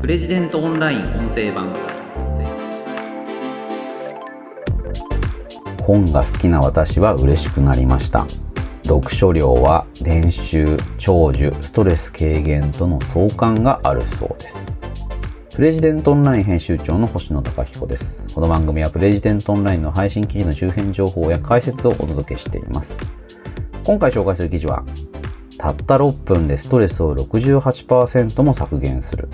プレジデントオンライン音声版。本が好きな私は嬉しくなりました。読書量は練習長寿ストレス軽減との相関があるそうです。プレジデントオンライン編集長の星野貴彦です。この番組はプレジデントオンラインの配信記事の周辺情報や解説をお届けしています。今回紹介する記事はたった6分でストレスを68%も削減する。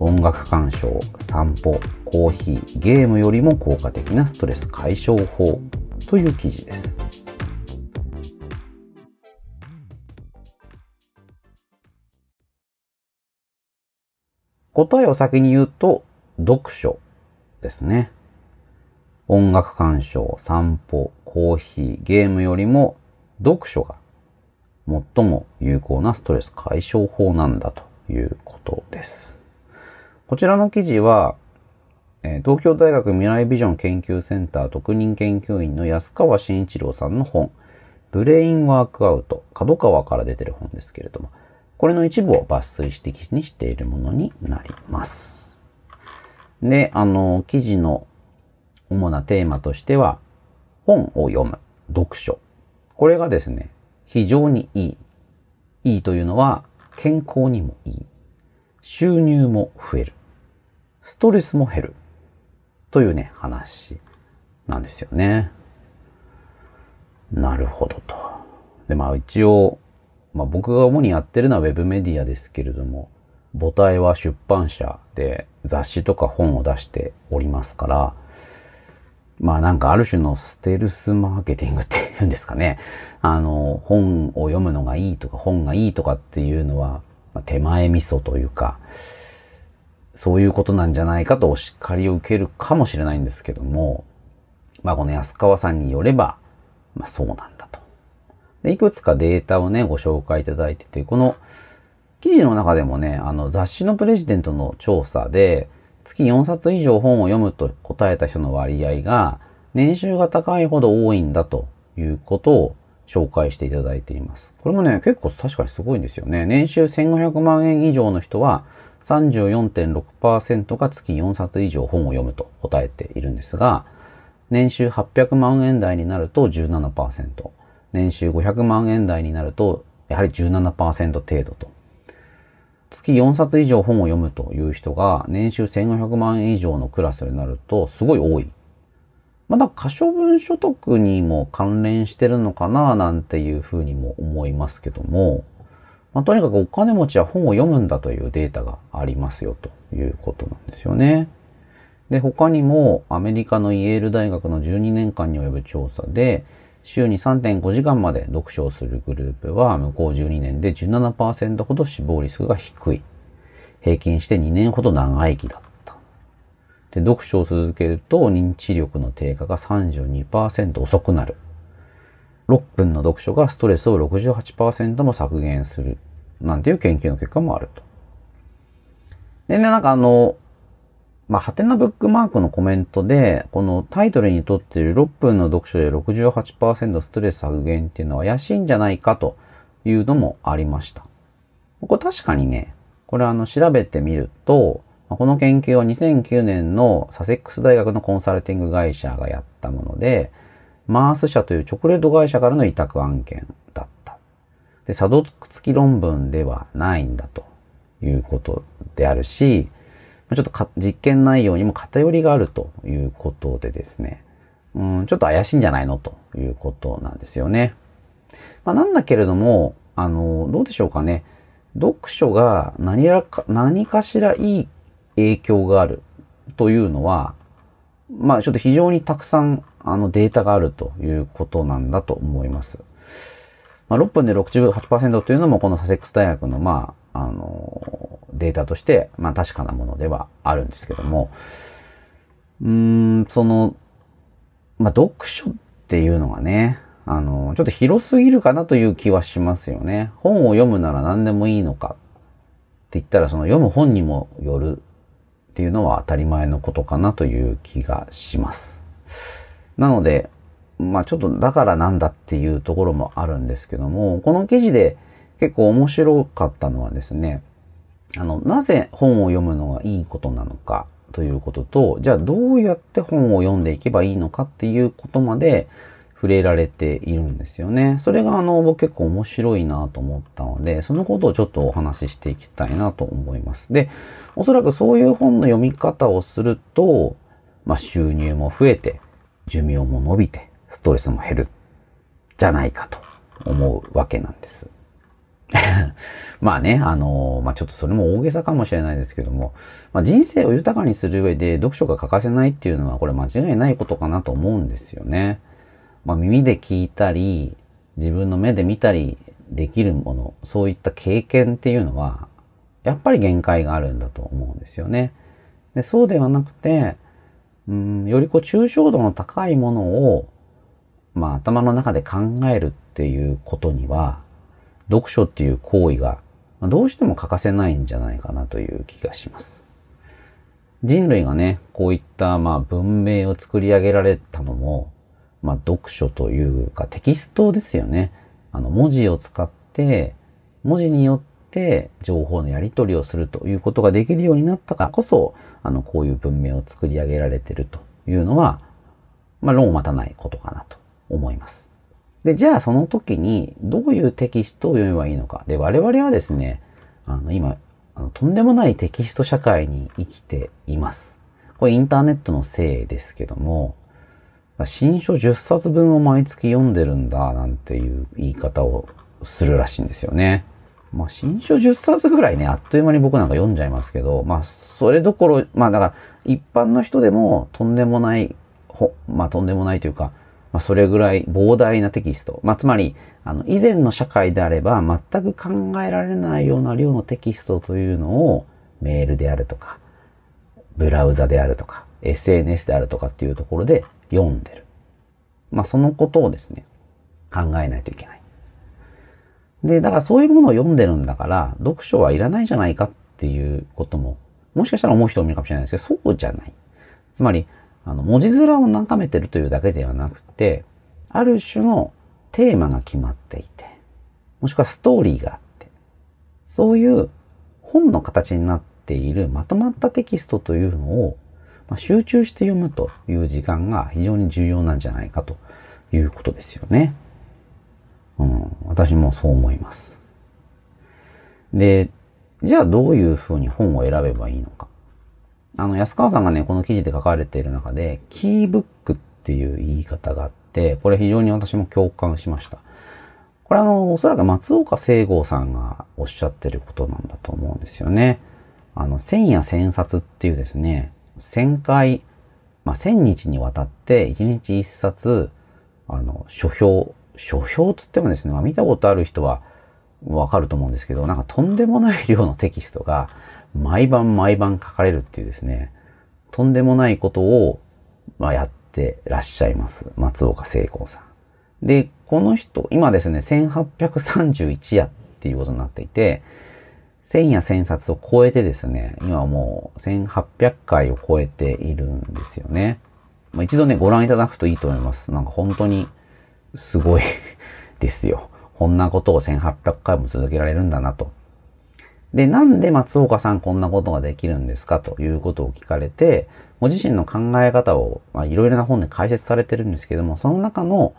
音楽鑑賞散歩コーヒーゲームよりも効果的なストレス解消法という記事です答えを先に言うと読書ですね音楽鑑賞散歩コーヒーゲームよりも読書が最も有効なストレス解消法なんだということです。こちらの記事は、え東京大学未来ビジョン研究センター特任研究員の安川慎一郎さんの本、ブレインワークアウト、角川から出てる本ですけれども、これの一部を抜粋して記事にしているものになります。で、あの、記事の主なテーマとしては、本を読む、読書。これがですね、非常にいい。いいというのは健康にもいい。収入も増える。ストレスも減る。というね、話なんですよね。なるほどと。で、まあ一応、まあ僕が主にやってるのは web メディアですけれども、母体は出版社で雑誌とか本を出しておりますから、まあなんかある種のステルスマーケティングっていうんですかね。あの、本を読むのがいいとか本がいいとかっていうのは、ま、手前味噌というか、そういうことなんじゃないかとお叱りを受けるかもしれないんですけども、まあこの安川さんによれば、まあそうなんだと。で、いくつかデータをね、ご紹介いただいてて、この記事の中でもね、あの雑誌のプレジデントの調査で、月4冊以上本を読むと答えた人の割合が、年収が高いほど多いんだということを紹介していただいています。これもね、結構確かにすごいんですよね。年収1500万円以上の人は34.6%が月4冊以上本を読むと答えているんですが、年収800万円台になると17%、年収500万円台になるとやはり17%程度と。月4冊以上本を読むという人が年収1500万円以上のクラスになるとすごい多い。まだ可処分所得にも関連してるのかななんていうふうにも思いますけども、まあ、とにかくお金持ちは本を読むんだというデータがありますよということなんですよね。で、他にもアメリカのイェール大学の12年間に及ぶ調査で、週に3.5時間まで読書をするグループは向こう12年で17%ほど死亡リスクが低い。平均して2年ほど長生きだった。で、読書を続けると認知力の低下が32%遅くなる。6分の読書がストレスを68%も削減する。なんていう研究の結果もあると。でね、なんかあの、まあ、ハテナブックマークのコメントで、このタイトルにとっている6分の読書で68%ストレス削減っていうのは怪しいんじゃないかというのもありました。これ確かにね、これあの調べてみると、この研究は2009年のサセックス大学のコンサルティング会社がやったもので、マース社というチョコレート会社からの委託案件だった。で、査読付き論文ではないんだということであるし、ちょっと実験内容にも偏りがあるということでですね、うん、ちょっと怪しいんじゃないのということなんですよね。まあ、なんだけれども、あの、どうでしょうかね。読書が何らか、何かしらいい影響があるというのは、まあちょっと非常にたくさんあのデータがあるということなんだと思います。まあ、6分で68%というのもこのサセックス大学のまあ、あの、データとして、まあ確かなものではあるんですけども、うん、その、まあ読書っていうのがね、あの、ちょっと広すぎるかなという気はしますよね。本を読むなら何でもいいのかって言ったら、その読む本にもよるっていうのは当たり前のことかなという気がします。なので、まあちょっとだからなんだっていうところもあるんですけども、この記事で結構面白かったのはですね、あの、なぜ本を読むのがいいことなのかということと、じゃあどうやって本を読んでいけばいいのかっていうことまで触れられているんですよね。それがあの、僕結構面白いなと思ったので、そのことをちょっとお話ししていきたいなと思います。で、おそらくそういう本の読み方をすると、まあ収入も増えて、寿命も伸びて、ストレスも減る、じゃないかと思うわけなんです。まあね、あのまあちょっとそれも大げさかもしれないですけども、まあ人生を豊かにする上で読書が欠かせないっていうのはこれ間違いないことかなと思うんですよね。まあ耳で聞いたり、自分の目で見たりできるもの、そういった経験っていうのは、やっぱり限界があるんだと思うんですよね。でそうではなくて、うん、よりこう抽象度の高いものを、まあ頭の中で考えるっていうことには、読書っていう行為がまあどうしても欠かせないんじゃないかなという気がします。人類がね、こういったまあ文明を作り上げられたのも、まあ読書というかテキストですよね。あの文字を使って、文字によって情報のやり取りをするということができるようになったからこそ、あのこういう文明を作り上げられてるというのは、まあ論を待たないことかなと思います。で、じゃあその時にどういうテキストを読めばいいのか。で、我々はですね、あの、今、あのとんでもないテキスト社会に生きています。これインターネットのせいですけども、新書10冊分を毎月読んでるんだ、なんていう言い方をするらしいんですよね。まあ、新書10冊ぐらいね、あっという間に僕なんか読んじゃいますけど、まあ、それどころ、まあ、だから、一般の人でもとんでもない、ほまあ、とんでもないというか、まあ、それぐらい膨大なテキスト。まあ、つまり、あの、以前の社会であれば全く考えられないような量のテキストというのをメールであるとか、ブラウザであるとか、SNS であるとかっていうところで読んでる。まあ、そのことをですね、考えないといけない。で、だからそういうものを読んでるんだから、読書はいらないじゃないかっていうことも、もしかしたら思う人もいるかもしれないですけど、そうじゃない。つまり、あの、文字面を眺めてるというだけではなくて、ある種のテーマが決まっていて、もしくはストーリーがあって、そういう本の形になっているまとまったテキストというのを、まあ、集中して読むという時間が非常に重要なんじゃないかということですよね。うん、私もそう思います。で、じゃあどういうふうに本を選べばいいのか。あの、安川さんがね、この記事で書かれている中で、キーブックっていう言い方があって、これ非常に私も共感しました。これあの、おそらく松岡聖剛さんがおっしゃってることなんだと思うんですよね。あの、千や千冊っていうですね、千回、まあ、千日にわたって一日一冊、あの、書評、書評つってもですね、まあ、見たことある人はわかると思うんですけど、なんかとんでもない量のテキストが、毎晩毎晩書かれるっていうですね、とんでもないことを、まあ、やってらっしゃいます。松岡聖子さん。で、この人、今ですね、1831夜っていうことになっていて、1000や1000冊を超えてですね、今もう1800回を超えているんですよね。まあ、一度ね、ご覧いただくといいと思います。なんか本当にすごい ですよ。こんなことを1800回も続けられるんだなと。で、なんで松岡さんこんなことができるんですか？ということを聞かれて、ご自身の考え方を、いろいろな本で解説されてるんですけども、その中の、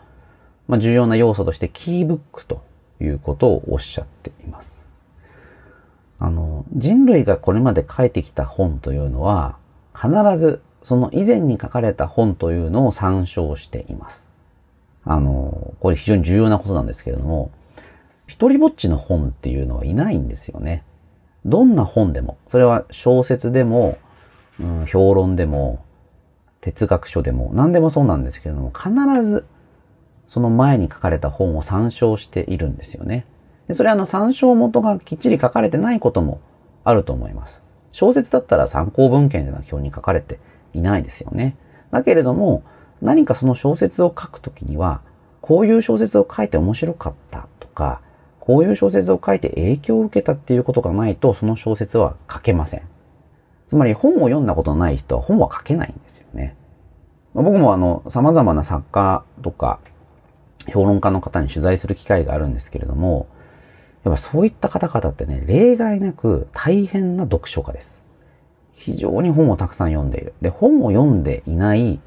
まあ、重要な要素としてキーブックということをおっしゃっています。あの、人類がこれまで書いてきた本というのは、必ずその以前に書かれた本というのを参照しています。あの、これ非常に重要なことなんですけれども、一人ぼっちの本っていうのはいないんですよね。どんな本でも、それは小説でも、うん、評論でも、哲学書でも、何でもそうなんですけれども、必ずその前に書かれた本を参照しているんですよね。でそれはあの参照元がきっちり書かれてないこともあると思います。小説だったら参考文献での表に書かれていないですよね。だけれども、何かその小説を書くときには、こういう小説を書いて面白かったとか、こういう小説を書いて影響を受けたっていうことがないと、その小説は書けません。つまり本を読んだことのない人は本は書けないんですよね。ま僕もあの、様々な作家とか、評論家の方に取材する機会があるんですけれども、やっぱそういった方々ってね、例外なく大変な読書家です。非常に本をたくさん読んでいる。で、本を読んでいない、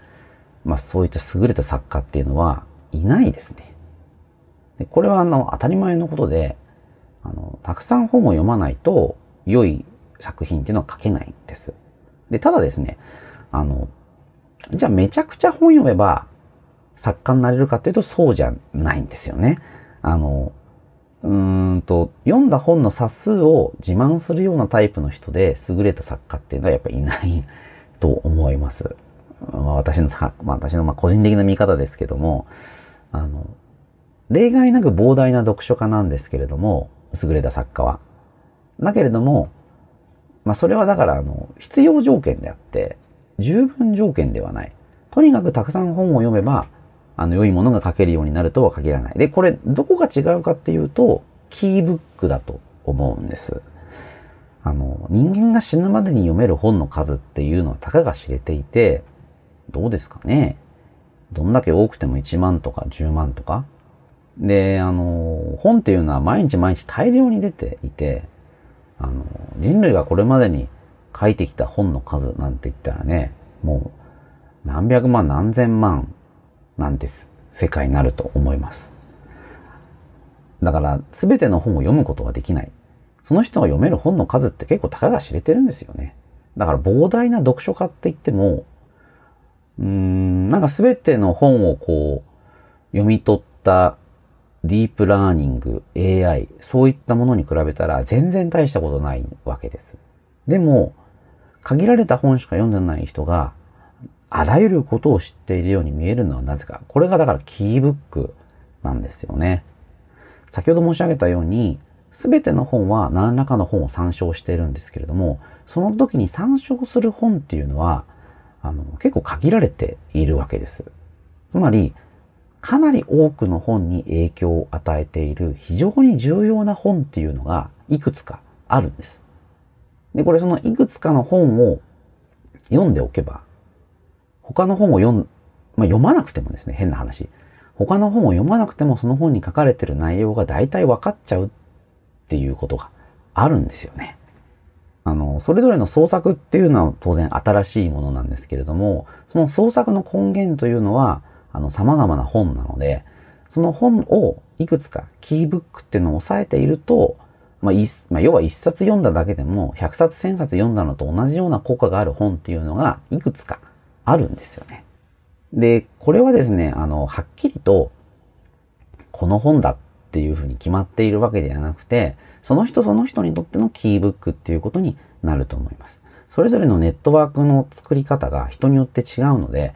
まあそういった優れた作家っていうのはいないですね。でこれはあの、当たり前のことで、あの、たくさん本を読まないと良い作品っていうのは書けないんです。で、ただですね、あの、じゃあめちゃくちゃ本読めば作家になれるかっていうとそうじゃないんですよね。あの、うーんと、読んだ本の冊数を自慢するようなタイプの人で優れた作家っていうのはやっぱりいないと思います。まあ、私のさ、まあ、私のまあ個人的な見方ですけども、あの、例外なく膨大な読書家なんですけれども、優れた作家は。だけれども、まあそれはだからあの、必要条件であって、十分条件ではない。とにかくたくさん本を読めば、あの、良いものが書けるようになるとは限らない。で、これ、どこが違うかっていうと、キーブックだと思うんです。あの、人間が死ぬまでに読める本の数っていうのはたかが知れていて、どうですかね？どんだけ多くても1万とか10万とか？で、あの、本っていうのは毎日毎日大量に出ていて、あの、人類がこれまでに書いてきた本の数なんて言ったらね、もう何百万何千万なんて世界になると思います。だから全ての本を読むことができない。その人が読める本の数って結構たかが知れてるんですよね。だから膨大な読書家って言っても、うーん、なんか全ての本をこう読み取ったディープラーニング、AI、そういったものに比べたら全然大したことないわけです。でも、限られた本しか読んでない人が、あらゆることを知っているように見えるのはなぜか。これがだからキーブックなんですよね。先ほど申し上げたように、すべての本は何らかの本を参照しているんですけれども、その時に参照する本っていうのは、あの、結構限られているわけです。つまり、かなり多くの本に影響を与えている非常に重要な本っていうのがいくつかあるんです。で、これそのいくつかの本を読んでおけば、他の本を読ん、まあ、読まなくてもですね、変な話。他の本を読まなくてもその本に書かれてる内容が大体分かっちゃうっていうことがあるんですよね。あの、それぞれの創作っていうのは当然新しいものなんですけれども、その創作の根源というのは、あの、様々な本なので、その本をいくつかキーブックっていうのを押さえていると、まあ、まあ、要は一冊読んだだけでも、百冊千冊読んだのと同じような効果がある本っていうのがいくつかあるんですよね。で、これはですね、あの、はっきりと、この本だっていうふうに決まっているわけではなくて、その人その人にとってのキーブックっていうことになると思います。それぞれのネットワークの作り方が人によって違うので、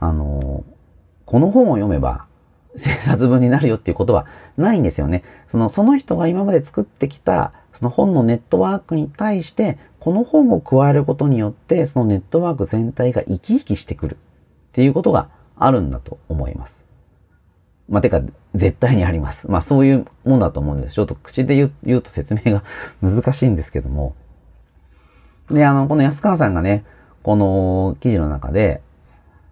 あの、この本を読めば千冊分になるよっていうことはないんですよね。その、その人が今まで作ってきた、その本のネットワークに対して、この本を加えることによって、そのネットワーク全体が生き生きしてくるっていうことがあるんだと思います。まあ、てか、絶対にあります。まあ、そういうもんだと思うんです。ちょっと口で言うと説明が 難しいんですけども。で、あの、この安川さんがね、この記事の中で、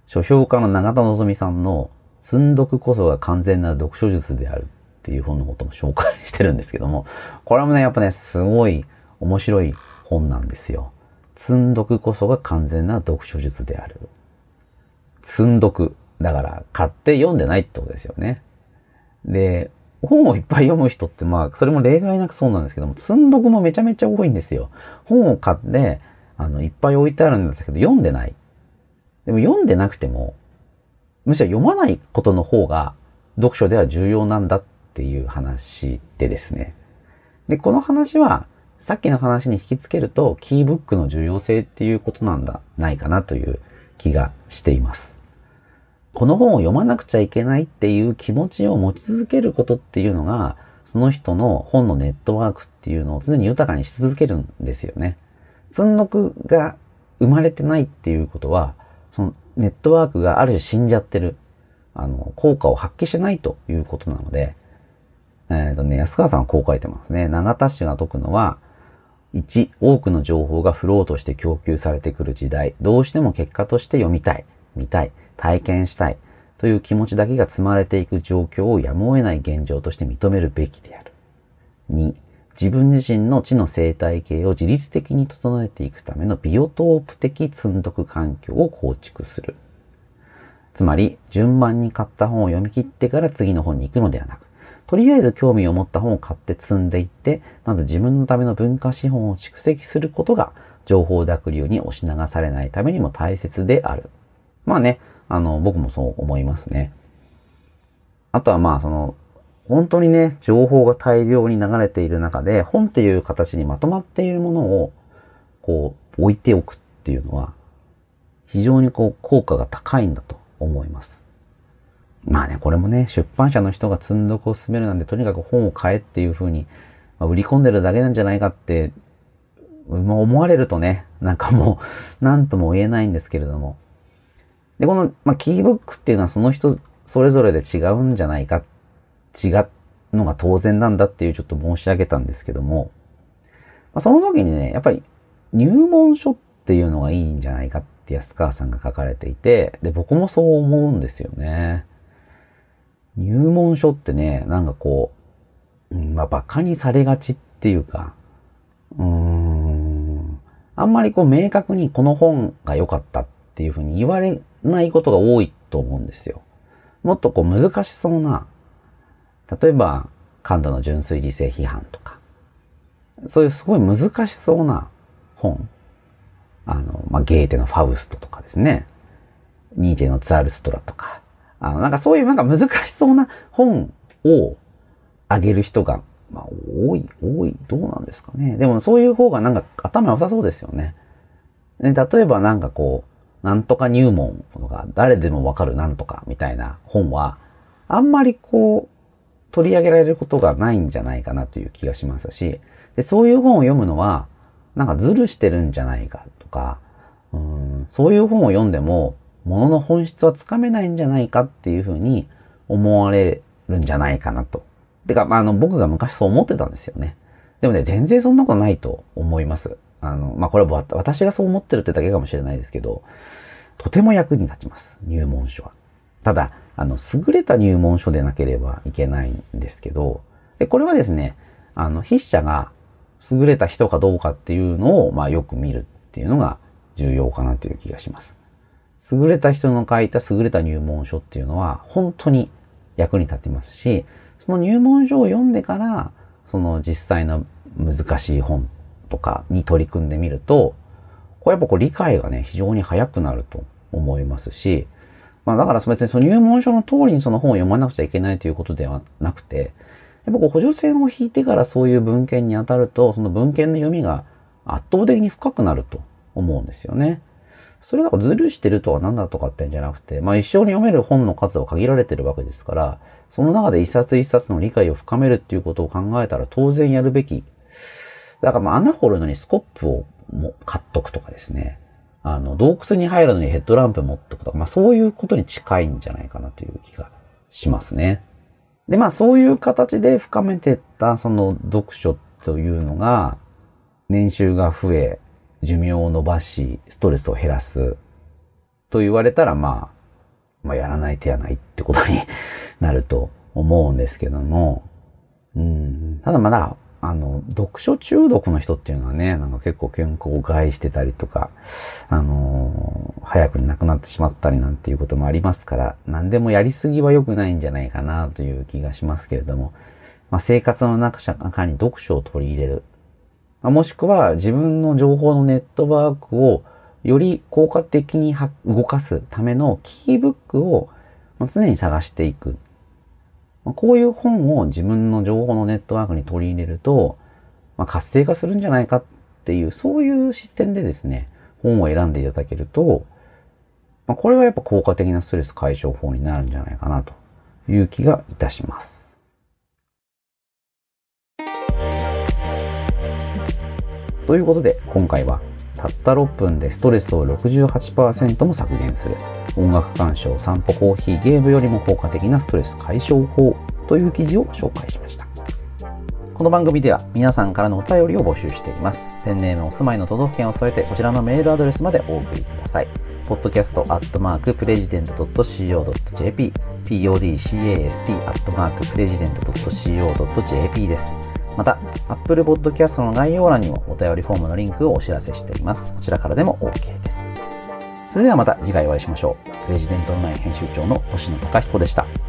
書評家の永田望さんの積ん読こそが完全な読書術であるっていう本のことも紹介してるんですけども、これもね、やっぱね、すごい面白い本なんですよ。積ん読こそが完全な読書術である。積ん読。だから、買って読んでないってことですよね。で、本をいっぱい読む人って、まあ、それも例外なくそうなんですけども、積ん読もめちゃめちゃ多いんですよ。本を買って、あの、いっぱい置いてあるんですけど、読んでない。でも読んでなくても、むしろ読まないことの方が読書では重要なんだっていう話でですね。で、この話は、さっきの話に引き付けると、キーブックの重要性っていうことなんだ、ないかなという気がしています。この本を読まなくちゃいけないっていう気持ちを持ち続けることっていうのが、その人の本のネットワークっていうのを常に豊かにし続けるんですよね。積読が生まれてないっていうことは、そのネットワークがある種死んじゃってる、あの、効果を発揮してないということなので、えっ、ー、とね、安川さんはこう書いてますね。永田氏が説くのは、1、多くの情報がフローとして供給されてくる時代、どうしても結果として読みたい、見たい、体験したいという気持ちだけが積まれていく状況をやむを得ない現状として認めるべきである。2、自分自身の知の生態系を自律的に整えていくためのビオトープ的積んどく環境を構築する。つまり、順番に買った本を読み切ってから次の本に行くのではなく、とりあえず興味を持った本を買って積んでいって、まず自分のための文化資本を蓄積することが、情報濁流に押し流されないためにも大切である。まあね、あの、僕もそう思いますね。あとはまあ、その、本当にね、情報が大量に流れている中で、本っていう形にまとまっているものを、こう、置いておくっていうのは、非常にこう、効果が高いんだと思います。まあね、これもね、出版社の人が積んどくを進めるなんで、とにかく本を買えっていうふうに、まあ、売り込んでるだけなんじゃないかって、まあ思われるとね、なんかもう、なんとも言えないんですけれども。で、この、まあ、キーブックっていうのはその人それぞれで違うんじゃないか、違うのが当然なんだっていうちょっと申し上げたんですけども、まあ、その時にね、やっぱり入門書っていうのがいいんじゃないかって安川さんが書かれていて、で、僕もそう思うんですよね。入門書ってね、なんかこう、まあ、馬鹿にされがちっていうか、うーん、あんまりこう明確にこの本が良かったっていうふうに言われないことが多いと思うんですよ。もっとこう難しそうな、例えば、感度の純粋理性批判とか、そういうすごい難しそうな本。あの、まあ、ゲーテのファウストとかですね。ニーチェのツアルストラとか。あの、なんかそういうなんか難しそうな本をあげる人が、まあ、多い、多い、どうなんですかね。でもそういう方がなんか頭良さそうですよね。ね例えばなんかこう、なんとか入門とか、誰でもわかるなんとかみたいな本は、あんまりこう、取り上げられることがないんじゃないかなという気がしますし、でそういう本を読むのは、なんかズルしてるんじゃないかとか、うんそういう本を読んでも、ものの本質はつかめないんじゃないかっていうふうに思われるんじゃないかなと。てか、まあ、あの、僕が昔そう思ってたんですよね。でもね、全然そんなことないと思います。あの、まあ、これは私がそう思ってるってだけかもしれないですけど、とても役に立ちます。入門書は。ただ、あの、優れた入門書でなければいけないんですけど、で、これはですね、あの、筆者が優れた人かどうかっていうのを、まあ、よく見るっていうのが重要かなという気がします。優れた人の書いた優れた入門書っていうのは本当に役に立ってますし、その入門書を読んでから、その実際の難しい本とかに取り組んでみると、これやっぱこう理解がね、非常に早くなると思いますし、まあだから別にその入門書の通りにその本を読まなくちゃいけないということではなくて、やっぱこう補助線を引いてからそういう文献に当たると、その文献の読みが圧倒的に深くなると思うんですよね。それがずるしてるとは何だとかってんじゃなくて、まあ一生に読める本の数は限られてるわけですから、その中で一冊一冊の理解を深めるっていうことを考えたら当然やるべき。だからまあ穴掘るのにスコップをも買っとくとかですね。あの、洞窟に入るのにヘッドランプ持っとくとか、まあそういうことに近いんじゃないかなという気がしますね。で、まあそういう形で深めてったその読書というのが、年収が増え、寿命を伸ばし、ストレスを減らす。と言われたら、まあ、まあ、やらない手はないってことに なると思うんですけども、うん、ただまだ、あの、読書中毒の人っていうのはね、なんか結構健康を害してたりとか、あのー、早くに亡くなってしまったりなんていうこともありますから、何でもやりすぎは良くないんじゃないかなという気がしますけれども、まあ、生活の中に読書を取り入れる。もしくは自分の情報のネットワークをより効果的に動かすためのキーブックを常に探していく。こういう本を自分の情報のネットワークに取り入れると、まあ、活性化するんじゃないかっていう、そういう視点でですね、本を選んでいただけると、まあ、これはやっぱ効果的なストレス解消法になるんじゃないかなという気がいたします。ということで今回はたった6分でストレスを68%も削減する音楽鑑賞散歩コーヒーゲームよりも効果的なストレス解消法という記事を紹介しました。この番組では皆さんからのお便りを募集しています。ペンネームお住まいの都道府県を添えてこちらのメールアドレスまでお送りください。podcast.president.co.jp podcast.president.co.jp です。また、Apple Podcast の概要欄にもお便りフォームのリンクをお知らせしています。こちらからでも OK です。それではまた次回お会いしましょう。プレジデントオンライン編集長の星野貴彦でした。